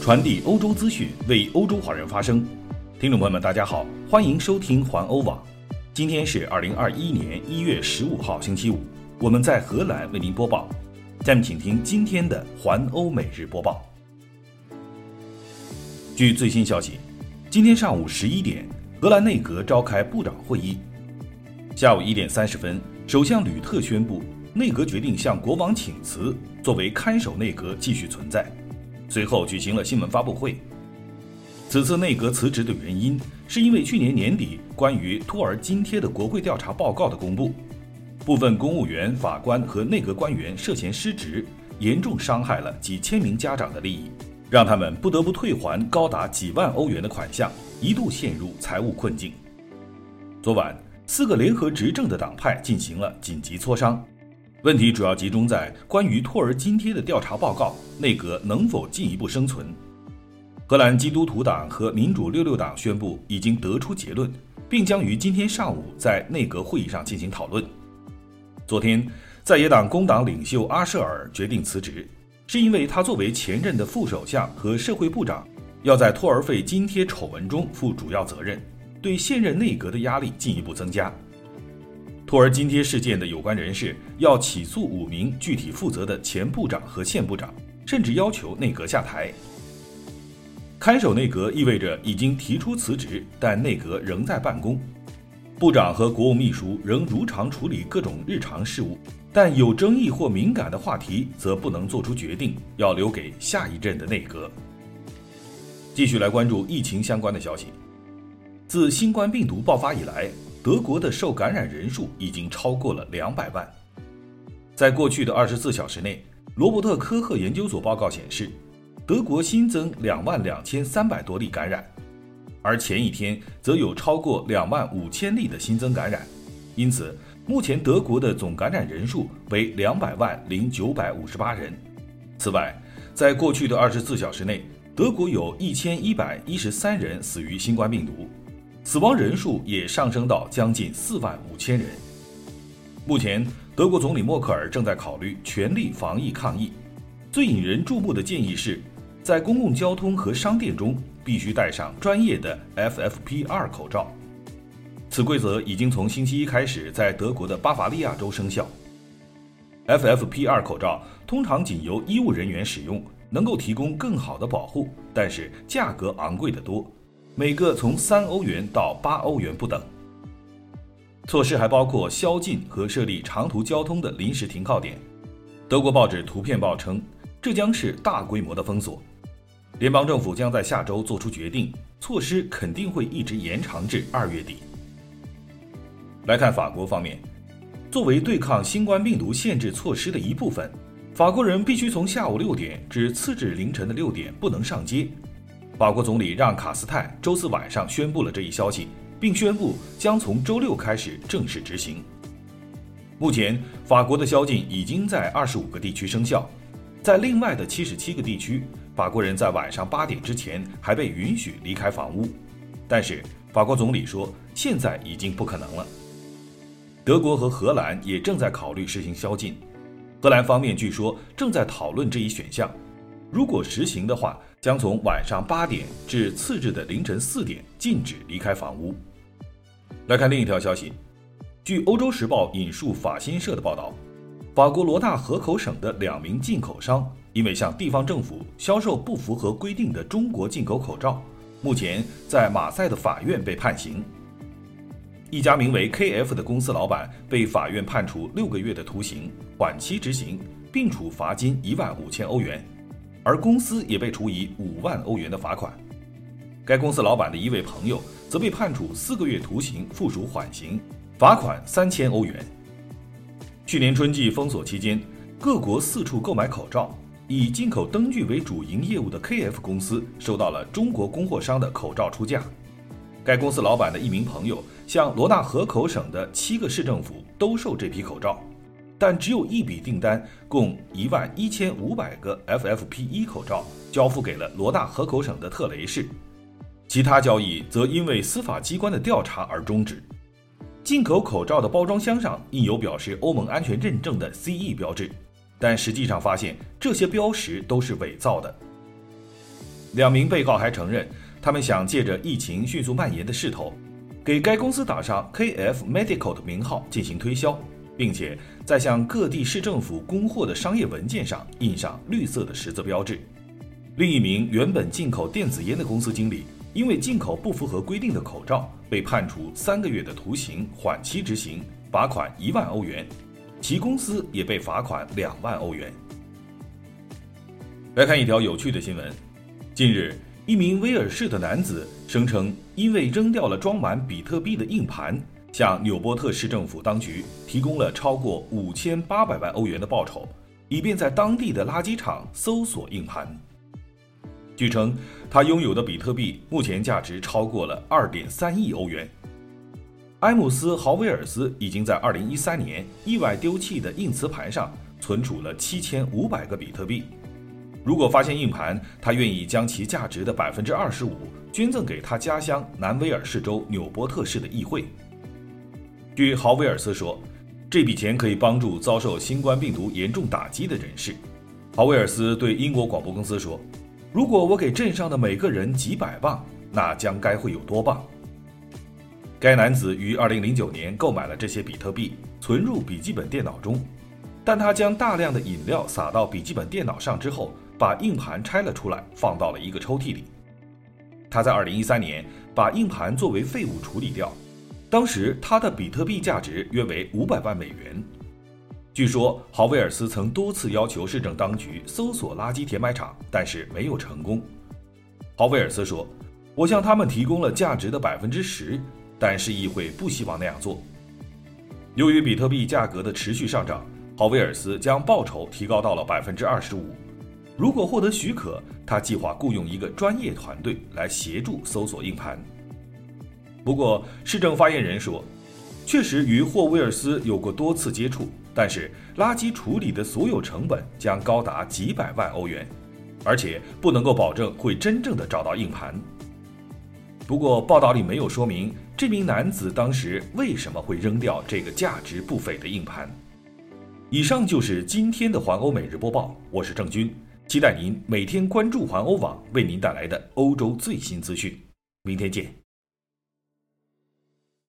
传递欧洲资讯，为欧洲华人发声。听众朋友们，大家好，欢迎收听环欧网。今天是二零二一年一月十五号，星期五。我们在荷兰为您播报。下面请听今天的环欧每日播报。据最新消息，今天上午十一点，荷兰内阁召开部长会议。下午一点三十分，首相吕特宣布，内阁决定向国王请辞，作为看守内阁继续存在。随后举行了新闻发布会。此次内阁辞职的原因，是因为去年年底关于托儿津贴的国会调查报告的公布，部分公务员、法官和内阁官员涉嫌失职，严重伤害了几千名家长的利益，让他们不得不退还高达几万欧元的款项，一度陷入财务困境。昨晚，四个联合执政的党派进行了紧急磋商。问题主要集中在关于托儿津贴的调查报告，内阁能否进一步生存？荷兰基督徒党和民主六六党宣布已经得出结论，并将于今天上午在内阁会议上进行讨论。昨天，在野党工党领袖阿舍尔决定辞职，是因为他作为前任的副首相和社会部长，要在托儿费津贴丑闻中负主要责任，对现任内阁的压力进一步增加。托儿津贴事件的有关人士要起诉五名具体负责的前部长和现部长，甚至要求内阁下台。看守内阁意味着已经提出辞职，但内阁仍在办公，部长和国务秘书仍如常处理各种日常事务，但有争议或敏感的话题则不能做出决定，要留给下一任的内阁。继续来关注疫情相关的消息，自新冠病毒爆发以来。德国的受感染人数已经超过了两百万。在过去的二十四小时内，罗伯特科赫研究所报告显示，德国新增两万两千三百多例感染，而前一天则有超过两万五千例的新增感染。因此，目前德国的总感染人数为两百万零九百五十八人。此外，在过去的二十四小时内，德国有一千一百一十三人死于新冠病毒。死亡人数也上升到将近四万五千人。目前，德国总理默克尔正在考虑全力防疫抗疫。最引人注目的建议是，在公共交通和商店中必须戴上专业的 FFP2 口罩。此规则已经从星期一开始在德国的巴伐利亚州生效。FFP2 口罩通常仅由医务人员使用，能够提供更好的保护，但是价格昂贵得多。每个从三欧元到八欧元不等。措施还包括宵禁和设立长途交通的临时停靠点。德国报纸《图片报》称，这将是大规模的封锁。联邦政府将在下周做出决定，措施肯定会一直延长至二月底。来看法国方面，作为对抗新冠病毒限制措施的一部分，法国人必须从下午六点至次日凌晨的六点不能上街。法国总理让·卡斯泰周四晚上宣布了这一消息，并宣布将从周六开始正式执行。目前，法国的宵禁已经在二十五个地区生效，在另外的七十七个地区，法国人在晚上八点之前还被允许离开房屋。但是，法国总理说，现在已经不可能了。德国和荷兰也正在考虑实行宵禁，荷兰方面据说正在讨论这一选项。如果实行的话，将从晚上八点至次日的凌晨四点禁止离开房屋。来看另一条消息，据《欧洲时报》引述法新社的报道，法国罗纳河口省的两名进口商因为向地方政府销售不符合规定的中国进口口罩，目前在马赛的法院被判刑。一家名为 KF 的公司老板被法院判处六个月的徒刑，缓期执行，并处罚金一万五千欧元。而公司也被处以五万欧元的罚款，该公司老板的一位朋友则被判处四个月徒刑附属缓刑，罚款三千欧元。去年春季封锁期间，各国四处购买口罩，以进口灯具为主营业务的 KF 公司收到了中国供货商的口罩出价。该公司老板的一名朋友向罗纳河口省的七个市政府兜售这批口罩。但只有一笔订单，共一万一千五百个 FFP1 口罩交付给了罗纳河口省的特雷市，其他交易则因为司法机关的调查而终止。进口口罩的包装箱上印有表示欧盟安全认证的 CE 标志，但实际上发现这些标识都是伪造的。两名被告还承认，他们想借着疫情迅速蔓延的势头，给该公司打上 KF Medical 的名号进行推销，并且在向各地市政府供货的商业文件上印上绿色的十字标志。另一名原本进口电子烟的公司经理，因为进口不符合规定的口罩，被判处三个月的徒刑缓期执行，罚款一万欧元，其公司也被罚款两万欧元。来看一条有趣的新闻：近日，一名威尔士的男子声称，因为扔掉了装满比特币的硬盘，向纽波特市政府当局提供了超过五千八百万欧元的报酬，以便在当地的垃圾场搜索硬盘。据称，他拥有的比特币目前价值超过了二点三亿欧元。埃姆斯·豪威尔斯已经在二零一三年意外丢弃的硬磁盘上存储了七千五百个比特币。如果发现硬盘，他愿意将其价值的百分之二十五捐赠给他家乡南威尔士州纽波特市的议会。据豪威尔斯说，这笔钱可以帮助遭受新冠病毒严重打击的人士。豪威尔斯对英国广播公司说。如果我给镇上的每个人几百磅，那将该会有多棒？该男子于2009年购买了这些比特币，存入笔记本电脑中，但他将大量的饮料洒到笔记本电脑上之后，把硬盘拆了出来，放到了一个抽屉里。他在2013年把硬盘作为废物处理掉，当时他的比特币价值约为500万美元。据说豪威尔斯曾多次要求市政当局搜索垃圾填埋场，但是没有成功。豪威尔斯说：“我向他们提供了价值的百分之十，但市议会不希望那样做。”由于比特币价格的持续上涨，豪威尔斯将报酬提高到了百分之二十五。如果获得许可，他计划雇佣一个专业团队来协助搜索硬盘。不过，市政发言人说：“确实与霍威尔斯有过多次接触。”但是，垃圾处理的所有成本将高达几百万欧元，而且不能够保证会真正的找到硬盘。不过，报道里没有说明这名男子当时为什么会扔掉这个价值不菲的硬盘。以上就是今天的环欧每日播报，我是郑军，期待您每天关注环欧网为您带来的欧洲最新资讯。明天见。